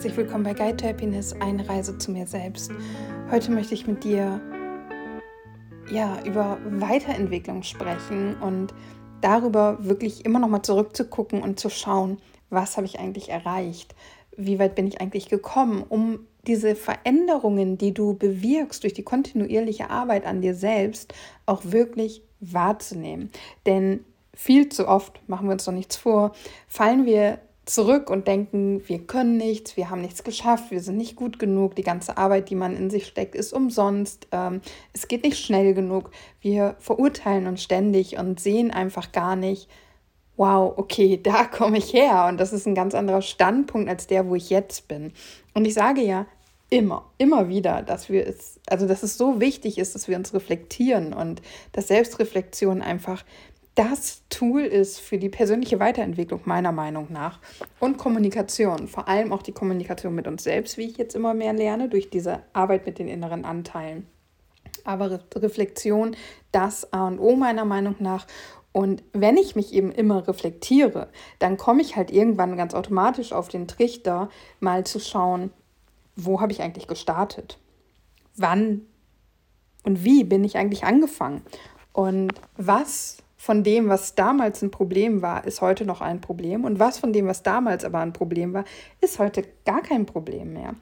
herzlich willkommen bei Guide to Happiness, eine Reise zu mir selbst. Heute möchte ich mit dir ja, über Weiterentwicklung sprechen und darüber wirklich immer noch mal zurückzugucken und zu schauen, was habe ich eigentlich erreicht? Wie weit bin ich eigentlich gekommen, um diese Veränderungen, die du bewirkst durch die kontinuierliche Arbeit an dir selbst, auch wirklich wahrzunehmen. Denn viel zu oft, machen wir uns doch nichts vor, fallen wir zurück und denken, wir können nichts, wir haben nichts geschafft, wir sind nicht gut genug, die ganze Arbeit, die man in sich steckt, ist umsonst, ähm, es geht nicht schnell genug. Wir verurteilen uns ständig und sehen einfach gar nicht, wow, okay, da komme ich her und das ist ein ganz anderer Standpunkt als der, wo ich jetzt bin. Und ich sage ja immer, immer wieder, dass wir es, also dass es so wichtig ist, dass wir uns reflektieren und dass Selbstreflexion einfach das Tool ist für die persönliche Weiterentwicklung meiner Meinung nach und Kommunikation, vor allem auch die Kommunikation mit uns selbst, wie ich jetzt immer mehr lerne durch diese Arbeit mit den inneren Anteilen. Aber Reflexion, das A und O meiner Meinung nach. Und wenn ich mich eben immer reflektiere, dann komme ich halt irgendwann ganz automatisch auf den Trichter, mal zu schauen, wo habe ich eigentlich gestartet? Wann und wie bin ich eigentlich angefangen? Und was von dem, was damals ein Problem war, ist heute noch ein Problem. Und was von dem, was damals aber ein Problem war, ist heute gar kein Problem mehr.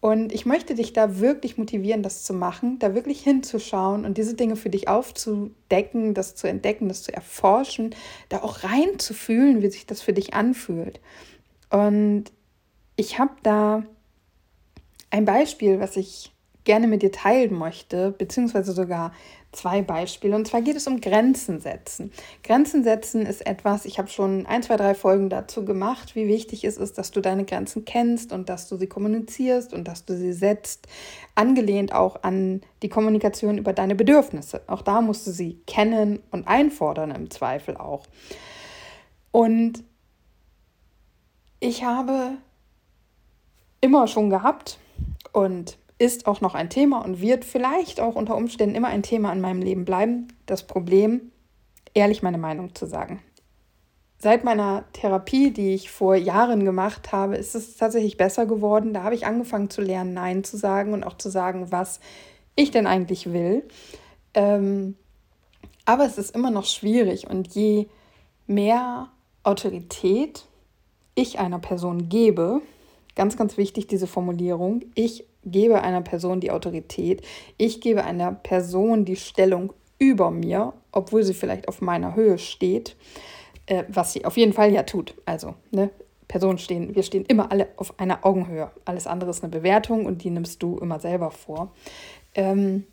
Und ich möchte dich da wirklich motivieren, das zu machen, da wirklich hinzuschauen und diese Dinge für dich aufzudecken, das zu entdecken, das zu erforschen, da auch reinzufühlen, wie sich das für dich anfühlt. Und ich habe da ein Beispiel, was ich gerne mit dir teilen möchte, beziehungsweise sogar zwei Beispiele. Und zwar geht es um Grenzen setzen. Grenzen setzen ist etwas, ich habe schon ein, zwei, drei Folgen dazu gemacht, wie wichtig es ist, dass du deine Grenzen kennst und dass du sie kommunizierst und dass du sie setzt. Angelehnt auch an die Kommunikation über deine Bedürfnisse. Auch da musst du sie kennen und einfordern im Zweifel auch. Und ich habe immer schon gehabt und ist auch noch ein Thema und wird vielleicht auch unter Umständen immer ein Thema in meinem Leben bleiben. Das Problem, ehrlich meine Meinung zu sagen. Seit meiner Therapie, die ich vor Jahren gemacht habe, ist es tatsächlich besser geworden. Da habe ich angefangen zu lernen, Nein zu sagen und auch zu sagen, was ich denn eigentlich will. Ähm, aber es ist immer noch schwierig und je mehr Autorität ich einer Person gebe, ganz, ganz wichtig diese Formulierung, ich gebe einer Person die Autorität, ich gebe einer Person die Stellung über mir, obwohl sie vielleicht auf meiner Höhe steht, äh, was sie auf jeden Fall ja tut. Also, ne, Personen stehen, wir stehen immer alle auf einer Augenhöhe. Alles andere ist eine Bewertung und die nimmst du immer selber vor. Ähm,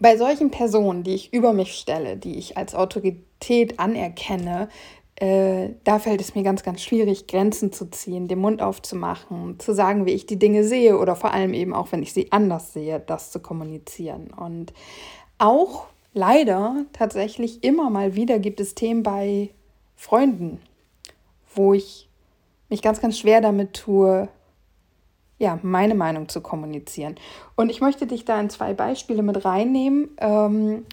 bei solchen Personen, die ich über mich stelle, die ich als Autorität anerkenne, äh, da fällt es mir ganz, ganz schwierig, Grenzen zu ziehen, den Mund aufzumachen, zu sagen, wie ich die Dinge sehe oder vor allem eben auch, wenn ich sie anders sehe, das zu kommunizieren. Und auch leider tatsächlich immer mal wieder gibt es Themen bei Freunden, wo ich mich ganz, ganz schwer damit tue, ja, meine Meinung zu kommunizieren. Und ich möchte dich da in zwei Beispiele mit reinnehmen ähm,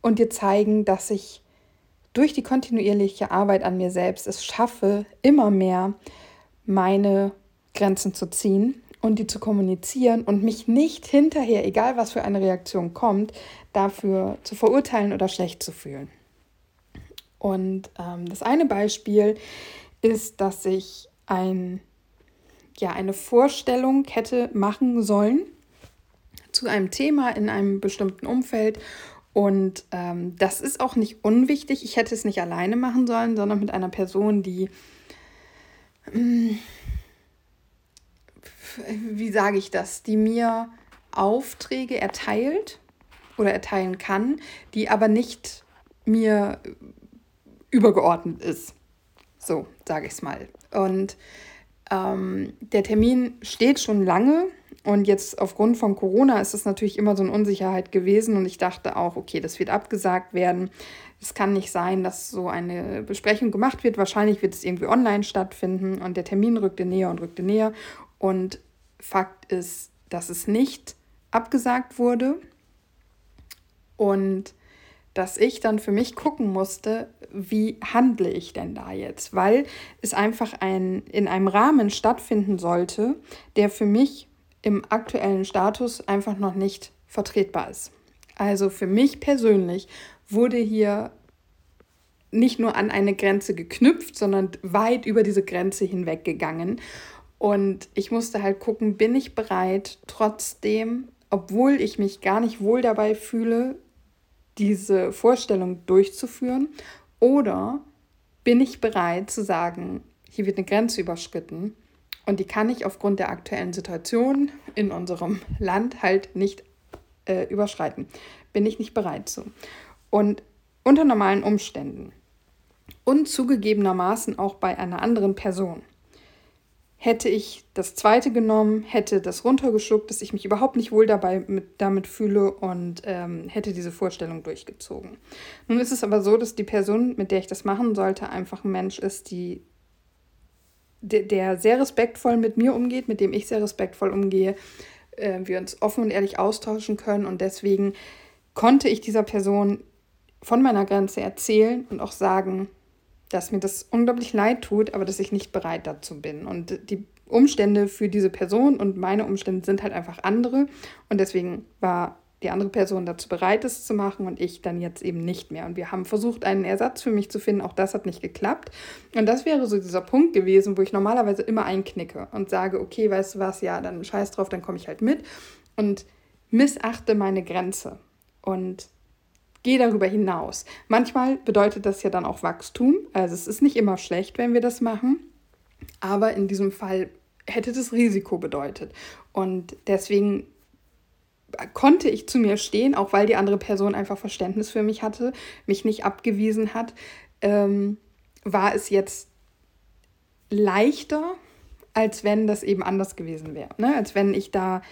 und dir zeigen, dass ich durch die kontinuierliche Arbeit an mir selbst es schaffe, immer mehr meine Grenzen zu ziehen und die zu kommunizieren und mich nicht hinterher, egal was für eine Reaktion kommt, dafür zu verurteilen oder schlecht zu fühlen. Und ähm, das eine Beispiel ist, dass ich ein, ja, eine Vorstellung hätte machen sollen zu einem Thema in einem bestimmten Umfeld und ähm, das ist auch nicht unwichtig. Ich hätte es nicht alleine machen sollen, sondern mit einer Person, die, ähm, wie sage ich das, die mir Aufträge erteilt oder erteilen kann, die aber nicht mir übergeordnet ist. So sage ich es mal. Und ähm, der Termin steht schon lange und jetzt aufgrund von Corona ist es natürlich immer so eine Unsicherheit gewesen und ich dachte auch, okay, das wird abgesagt werden. Es kann nicht sein, dass so eine Besprechung gemacht wird. Wahrscheinlich wird es irgendwie online stattfinden und der Termin rückte näher und rückte näher. Und Fakt ist, dass es nicht abgesagt wurde. Und dass ich dann für mich gucken musste, wie handle ich denn da jetzt, weil es einfach ein, in einem Rahmen stattfinden sollte, der für mich im aktuellen Status einfach noch nicht vertretbar ist. Also für mich persönlich wurde hier nicht nur an eine Grenze geknüpft, sondern weit über diese Grenze hinweggegangen. Und ich musste halt gucken, bin ich bereit, trotzdem, obwohl ich mich gar nicht wohl dabei fühle, diese Vorstellung durchzuführen? Oder bin ich bereit zu sagen, hier wird eine Grenze überschritten und die kann ich aufgrund der aktuellen Situation in unserem Land halt nicht äh, überschreiten? Bin ich nicht bereit zu. Und unter normalen Umständen und zugegebenermaßen auch bei einer anderen Person Hätte ich das zweite genommen, hätte das runtergeschluckt, dass ich mich überhaupt nicht wohl dabei mit, damit fühle und ähm, hätte diese Vorstellung durchgezogen. Nun ist es aber so, dass die Person, mit der ich das machen sollte, einfach ein Mensch ist, die, der, der sehr respektvoll mit mir umgeht, mit dem ich sehr respektvoll umgehe, äh, wir uns offen und ehrlich austauschen können und deswegen konnte ich dieser Person von meiner Grenze erzählen und auch sagen, dass mir das unglaublich leid tut, aber dass ich nicht bereit dazu bin. Und die Umstände für diese Person und meine Umstände sind halt einfach andere. Und deswegen war die andere Person dazu bereit, es zu machen und ich dann jetzt eben nicht mehr. Und wir haben versucht, einen Ersatz für mich zu finden. Auch das hat nicht geklappt. Und das wäre so dieser Punkt gewesen, wo ich normalerweise immer einknicke und sage, okay, weißt du was, ja, dann scheiß drauf, dann komme ich halt mit und missachte meine Grenze. Und Geh darüber hinaus. Manchmal bedeutet das ja dann auch Wachstum. Also es ist nicht immer schlecht, wenn wir das machen. Aber in diesem Fall hätte das Risiko bedeutet. Und deswegen konnte ich zu mir stehen, auch weil die andere Person einfach Verständnis für mich hatte, mich nicht abgewiesen hat, ähm, war es jetzt leichter, als wenn das eben anders gewesen wäre. Ne? Als wenn ich da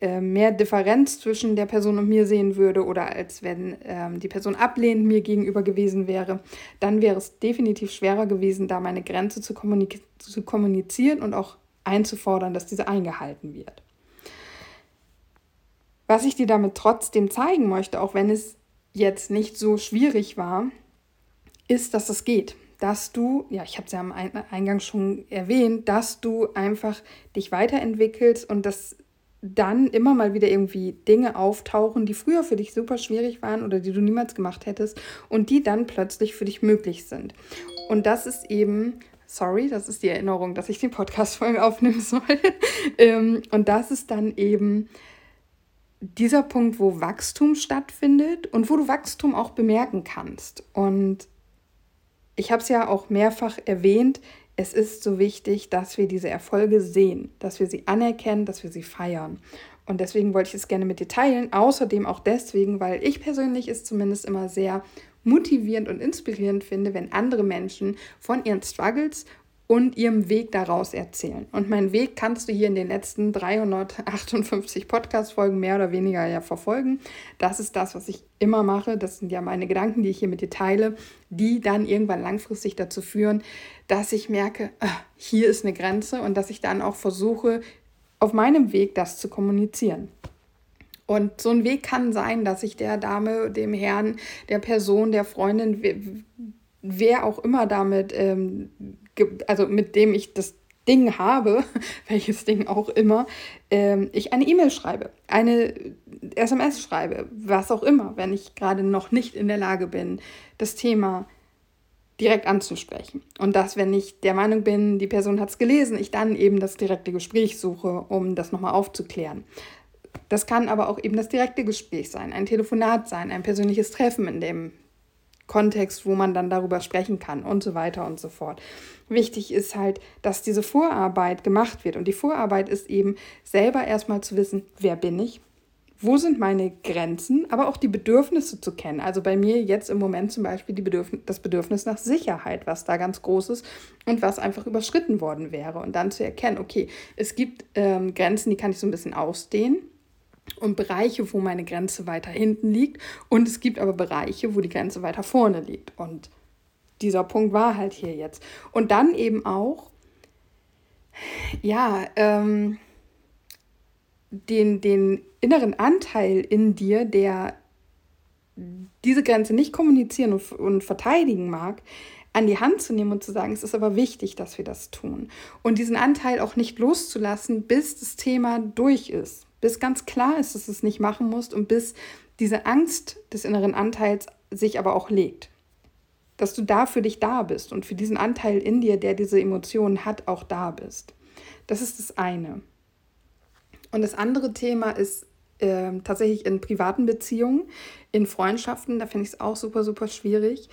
äh, mehr Differenz zwischen der Person und mir sehen würde oder als wenn ähm, die Person ablehnend mir gegenüber gewesen wäre, dann wäre es definitiv schwerer gewesen, da meine Grenze zu, kommunik zu kommunizieren und auch einzufordern, dass diese eingehalten wird. Was ich dir damit trotzdem zeigen möchte, auch wenn es jetzt nicht so schwierig war, ist, dass es geht. Dass du, ja, ich habe es ja am Eingang schon erwähnt, dass du einfach dich weiterentwickelst und dass dann immer mal wieder irgendwie Dinge auftauchen, die früher für dich super schwierig waren oder die du niemals gemacht hättest und die dann plötzlich für dich möglich sind. Und das ist eben, sorry, das ist die Erinnerung, dass ich den Podcast vorher aufnehmen soll. Ähm, und das ist dann eben dieser Punkt, wo Wachstum stattfindet und wo du Wachstum auch bemerken kannst. Und ich habe es ja auch mehrfach erwähnt, es ist so wichtig, dass wir diese Erfolge sehen, dass wir sie anerkennen, dass wir sie feiern. Und deswegen wollte ich es gerne mit dir teilen. Außerdem auch deswegen, weil ich persönlich es zumindest immer sehr motivierend und inspirierend finde, wenn andere Menschen von ihren Struggles und ihrem Weg daraus erzählen. Und meinen Weg kannst du hier in den letzten 358 Podcast-Folgen mehr oder weniger ja verfolgen. Das ist das, was ich immer mache. Das sind ja meine Gedanken, die ich hier mit dir teile, die dann irgendwann langfristig dazu führen, dass ich merke, ah, hier ist eine Grenze und dass ich dann auch versuche, auf meinem Weg das zu kommunizieren. Und so ein Weg kann sein, dass ich der Dame, dem Herrn, der Person, der Freundin, wer auch immer damit ähm, also mit dem ich das Ding habe, welches Ding auch immer, ähm, ich eine E-Mail schreibe, eine SMS schreibe, was auch immer, wenn ich gerade noch nicht in der Lage bin, das Thema direkt anzusprechen. Und dass, wenn ich der Meinung bin, die Person hat es gelesen, ich dann eben das direkte Gespräch suche, um das nochmal aufzuklären. Das kann aber auch eben das direkte Gespräch sein, ein Telefonat sein, ein persönliches Treffen, in dem Kontext, wo man dann darüber sprechen kann und so weiter und so fort. Wichtig ist halt, dass diese Vorarbeit gemacht wird. Und die Vorarbeit ist eben selber erstmal zu wissen, wer bin ich, wo sind meine Grenzen, aber auch die Bedürfnisse zu kennen. Also bei mir jetzt im Moment zum Beispiel die Bedürfnis, das Bedürfnis nach Sicherheit, was da ganz groß ist und was einfach überschritten worden wäre. Und dann zu erkennen, okay, es gibt ähm, Grenzen, die kann ich so ein bisschen ausdehnen und Bereiche, wo meine Grenze weiter hinten liegt. Und es gibt aber Bereiche, wo die Grenze weiter vorne liegt. Und dieser Punkt war halt hier jetzt. Und dann eben auch, ja, ähm, den, den inneren Anteil in dir, der diese Grenze nicht kommunizieren und, und verteidigen mag, an die Hand zu nehmen und zu sagen, es ist aber wichtig, dass wir das tun. Und diesen Anteil auch nicht loszulassen, bis das Thema durch ist, bis ganz klar ist, dass du es nicht machen musst und bis diese Angst des inneren Anteils sich aber auch legt. Dass du da für dich da bist und für diesen Anteil in dir, der diese Emotionen hat, auch da bist. Das ist das eine. Und das andere Thema ist äh, tatsächlich in privaten Beziehungen, in Freundschaften, da finde ich es auch super, super schwierig.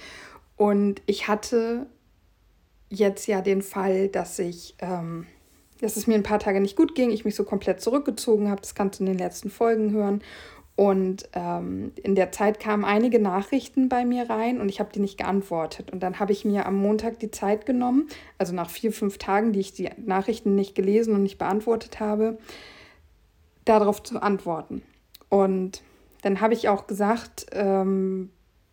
Und ich hatte jetzt ja den Fall, dass ich, ähm, dass es mir ein paar Tage nicht gut ging, ich mich so komplett zurückgezogen habe. Das kannst du in den letzten Folgen hören. Und ähm, in der Zeit kamen einige Nachrichten bei mir rein und ich habe die nicht geantwortet. Und dann habe ich mir am Montag die Zeit genommen, also nach vier, fünf Tagen, die ich die Nachrichten nicht gelesen und nicht beantwortet habe, darauf zu antworten. Und dann habe ich auch gesagt, ähm,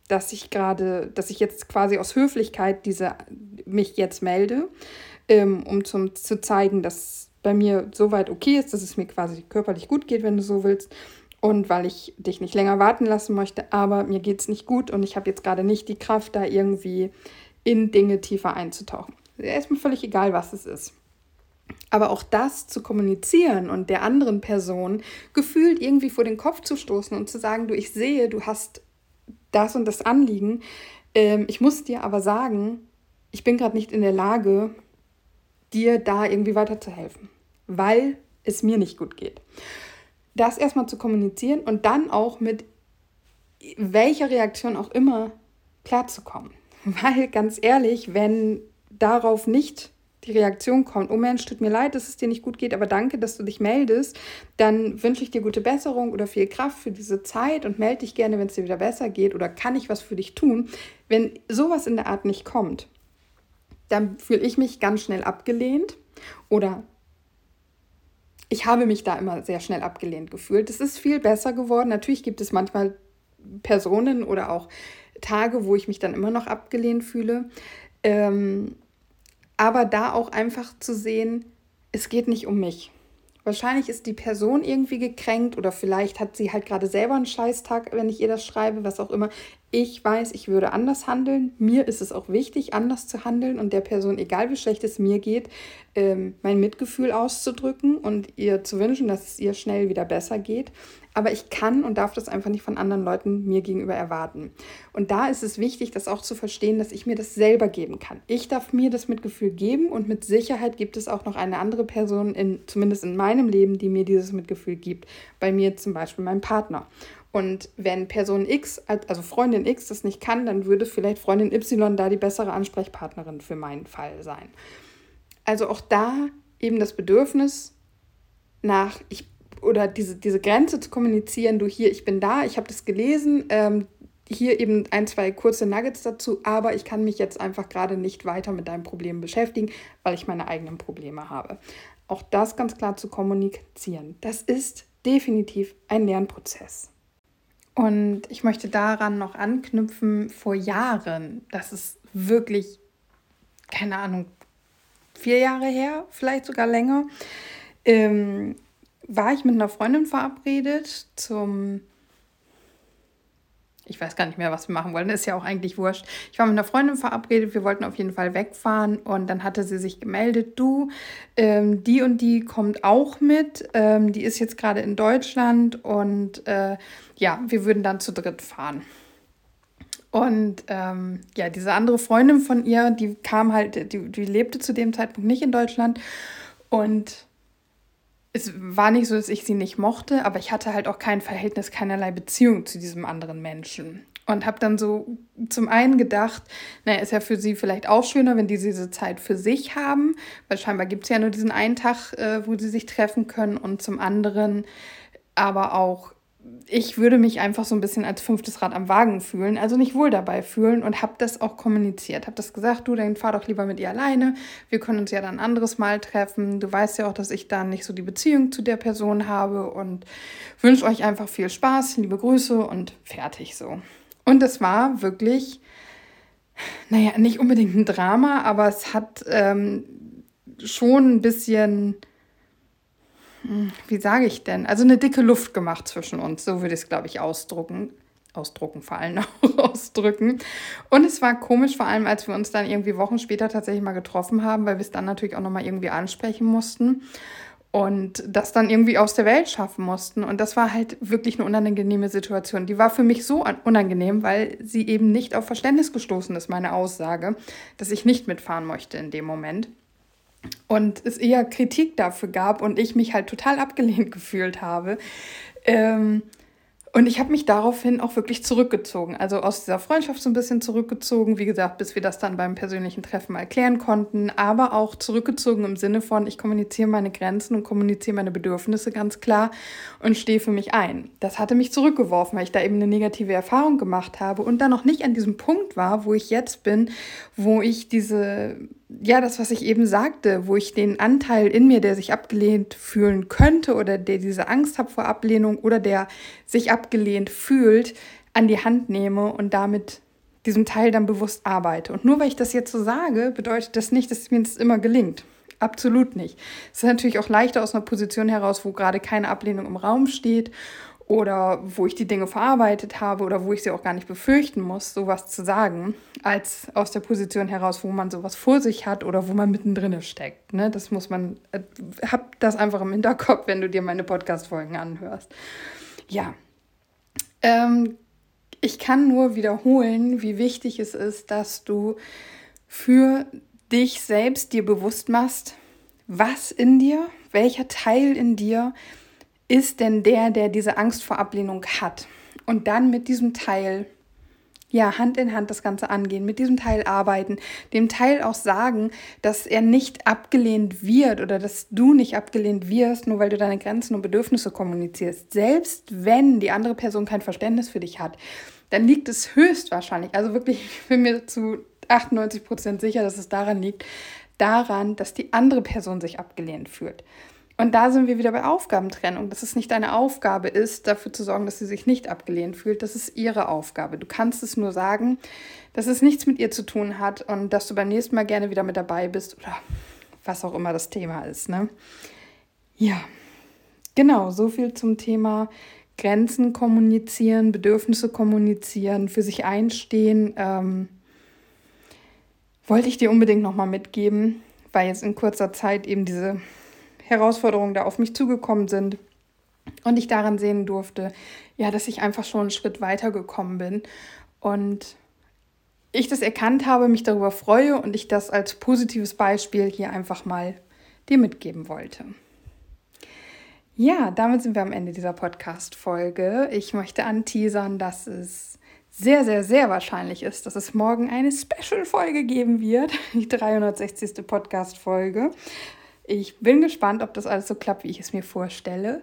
dass ich gerade, dass ich jetzt quasi aus Höflichkeit diese, mich jetzt melde, ähm, um zum, zu zeigen, dass bei mir soweit okay ist, dass es mir quasi körperlich gut geht, wenn du so willst. Und weil ich dich nicht länger warten lassen möchte, aber mir geht es nicht gut und ich habe jetzt gerade nicht die Kraft, da irgendwie in Dinge tiefer einzutauchen. Erstmal völlig egal, was es ist. Aber auch das zu kommunizieren und der anderen Person gefühlt irgendwie vor den Kopf zu stoßen und zu sagen, du, ich sehe, du hast das und das Anliegen. Ähm, ich muss dir aber sagen, ich bin gerade nicht in der Lage, dir da irgendwie weiterzuhelfen, weil es mir nicht gut geht. Das erstmal zu kommunizieren und dann auch mit welcher Reaktion auch immer klarzukommen. Weil ganz ehrlich, wenn darauf nicht die Reaktion kommt, oh Mensch, tut mir leid, dass es dir nicht gut geht, aber danke, dass du dich meldest, dann wünsche ich dir gute Besserung oder viel Kraft für diese Zeit und melde dich gerne, wenn es dir wieder besser geht oder kann ich was für dich tun. Wenn sowas in der Art nicht kommt, dann fühle ich mich ganz schnell abgelehnt oder ich habe mich da immer sehr schnell abgelehnt gefühlt. Es ist viel besser geworden. Natürlich gibt es manchmal Personen oder auch Tage, wo ich mich dann immer noch abgelehnt fühle. Ähm, aber da auch einfach zu sehen, es geht nicht um mich. Wahrscheinlich ist die Person irgendwie gekränkt oder vielleicht hat sie halt gerade selber einen Scheißtag, wenn ich ihr das schreibe, was auch immer. Ich weiß, ich würde anders handeln. Mir ist es auch wichtig, anders zu handeln und der Person, egal wie schlecht es mir geht, ähm, mein Mitgefühl auszudrücken und ihr zu wünschen, dass es ihr schnell wieder besser geht aber ich kann und darf das einfach nicht von anderen Leuten mir gegenüber erwarten. Und da ist es wichtig, das auch zu verstehen, dass ich mir das selber geben kann. Ich darf mir das Mitgefühl geben und mit Sicherheit gibt es auch noch eine andere Person, in, zumindest in meinem Leben, die mir dieses Mitgefühl gibt. Bei mir zum Beispiel mein Partner. Und wenn Person X, also Freundin X, das nicht kann, dann würde vielleicht Freundin Y da die bessere Ansprechpartnerin für meinen Fall sein. Also auch da eben das Bedürfnis nach, ich oder diese, diese Grenze zu kommunizieren, du hier, ich bin da, ich habe das gelesen, ähm, hier eben ein, zwei kurze Nuggets dazu, aber ich kann mich jetzt einfach gerade nicht weiter mit deinem Problem beschäftigen, weil ich meine eigenen Probleme habe. Auch das ganz klar zu kommunizieren, das ist definitiv ein Lernprozess. Und ich möchte daran noch anknüpfen, vor Jahren, das ist wirklich, keine Ahnung, vier Jahre her, vielleicht sogar länger, ähm, war ich mit einer Freundin verabredet zum ich weiß gar nicht mehr, was wir machen wollen. ist ja auch eigentlich wurscht. Ich war mit einer Freundin verabredet, wir wollten auf jeden Fall wegfahren und dann hatte sie sich gemeldet, du, ähm, die und die kommt auch mit. Ähm, die ist jetzt gerade in Deutschland und äh, ja, wir würden dann zu dritt fahren. Und ähm, ja, diese andere Freundin von ihr, die kam halt, die, die lebte zu dem Zeitpunkt nicht in Deutschland und es war nicht so, dass ich sie nicht mochte, aber ich hatte halt auch kein Verhältnis, keinerlei Beziehung zu diesem anderen Menschen. Und habe dann so zum einen gedacht, naja, ist ja für sie vielleicht auch schöner, wenn die diese Zeit für sich haben, weil scheinbar gibt es ja nur diesen einen Tag, äh, wo sie sich treffen können. Und zum anderen aber auch, ich würde mich einfach so ein bisschen als fünftes Rad am Wagen fühlen, also nicht wohl dabei fühlen und habe das auch kommuniziert. Habe das gesagt, du, dann fahr doch lieber mit ihr alleine. Wir können uns ja dann ein anderes Mal treffen. Du weißt ja auch, dass ich dann nicht so die Beziehung zu der Person habe und wünsche euch einfach viel Spaß, liebe Grüße und fertig so. Und es war wirklich, naja, nicht unbedingt ein Drama, aber es hat ähm, schon ein bisschen wie sage ich denn? Also eine dicke Luft gemacht zwischen uns, so würde ich es, glaube ich, ausdrucken. ausdrucken, vor allem auch ausdrücken. Und es war komisch, vor allem als wir uns dann irgendwie Wochen später tatsächlich mal getroffen haben, weil wir es dann natürlich auch nochmal irgendwie ansprechen mussten und das dann irgendwie aus der Welt schaffen mussten. Und das war halt wirklich eine unangenehme Situation. Die war für mich so unangenehm, weil sie eben nicht auf Verständnis gestoßen ist, meine Aussage, dass ich nicht mitfahren möchte in dem Moment. Und es eher Kritik dafür gab und ich mich halt total abgelehnt gefühlt habe. Ähm, und ich habe mich daraufhin auch wirklich zurückgezogen, also aus dieser Freundschaft so ein bisschen zurückgezogen, wie gesagt, bis wir das dann beim persönlichen Treffen mal erklären konnten, aber auch zurückgezogen im Sinne von, ich kommuniziere meine Grenzen und kommuniziere meine Bedürfnisse ganz klar und stehe für mich ein. Das hatte mich zurückgeworfen, weil ich da eben eine negative Erfahrung gemacht habe und dann noch nicht an diesem Punkt war, wo ich jetzt bin, wo ich diese ja, das, was ich eben sagte, wo ich den Anteil in mir, der sich abgelehnt fühlen könnte oder der diese Angst hat vor Ablehnung oder der sich abgelehnt fühlt, an die Hand nehme und damit diesem Teil dann bewusst arbeite. Und nur weil ich das jetzt so sage, bedeutet das nicht, dass mir das immer gelingt. Absolut nicht. Es ist natürlich auch leichter aus einer Position heraus, wo gerade keine Ablehnung im Raum steht oder wo ich die Dinge verarbeitet habe oder wo ich sie auch gar nicht befürchten muss, sowas zu sagen, als aus der Position heraus, wo man sowas vor sich hat oder wo man mittendrin steckt. Ne? Das muss man, äh, hab das einfach im Hinterkopf, wenn du dir meine Podcast-Folgen anhörst. Ja. Ähm, ich kann nur wiederholen, wie wichtig es ist, dass du für dich selbst dir bewusst machst, was in dir, welcher Teil in dir ist denn der, der diese Angst vor Ablehnung hat? Und dann mit diesem Teil, ja, Hand in Hand das Ganze angehen, mit diesem Teil arbeiten, dem Teil auch sagen, dass er nicht abgelehnt wird oder dass du nicht abgelehnt wirst, nur weil du deine Grenzen und Bedürfnisse kommunizierst. Selbst wenn die andere Person kein Verständnis für dich hat, dann liegt es höchstwahrscheinlich, also wirklich, ich bin mir zu 98 Prozent sicher, dass es daran liegt, daran, dass die andere Person sich abgelehnt fühlt. Und da sind wir wieder bei Aufgabentrennung, dass es nicht deine Aufgabe ist, dafür zu sorgen, dass sie sich nicht abgelehnt fühlt. Das ist ihre Aufgabe. Du kannst es nur sagen, dass es nichts mit ihr zu tun hat und dass du beim nächsten Mal gerne wieder mit dabei bist oder was auch immer das Thema ist. Ne? Ja, genau, so viel zum Thema Grenzen kommunizieren, Bedürfnisse kommunizieren, für sich einstehen. Ähm, wollte ich dir unbedingt nochmal mitgeben, weil jetzt in kurzer Zeit eben diese Herausforderungen da auf mich zugekommen sind und ich daran sehen durfte, ja, dass ich einfach schon einen Schritt weiter gekommen bin und ich das erkannt habe, mich darüber freue und ich das als positives Beispiel hier einfach mal dir mitgeben wollte. Ja, damit sind wir am Ende dieser Podcast-Folge. Ich möchte anteasern, dass es sehr, sehr, sehr wahrscheinlich ist, dass es morgen eine Special-Folge geben wird, die 360. Podcast-Folge. Ich bin gespannt, ob das alles so klappt, wie ich es mir vorstelle.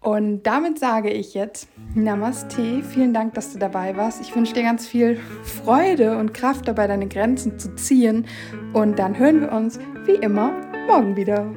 Und damit sage ich jetzt Namaste. Vielen Dank, dass du dabei warst. Ich wünsche dir ganz viel Freude und Kraft dabei, deine Grenzen zu ziehen. Und dann hören wir uns wie immer morgen wieder.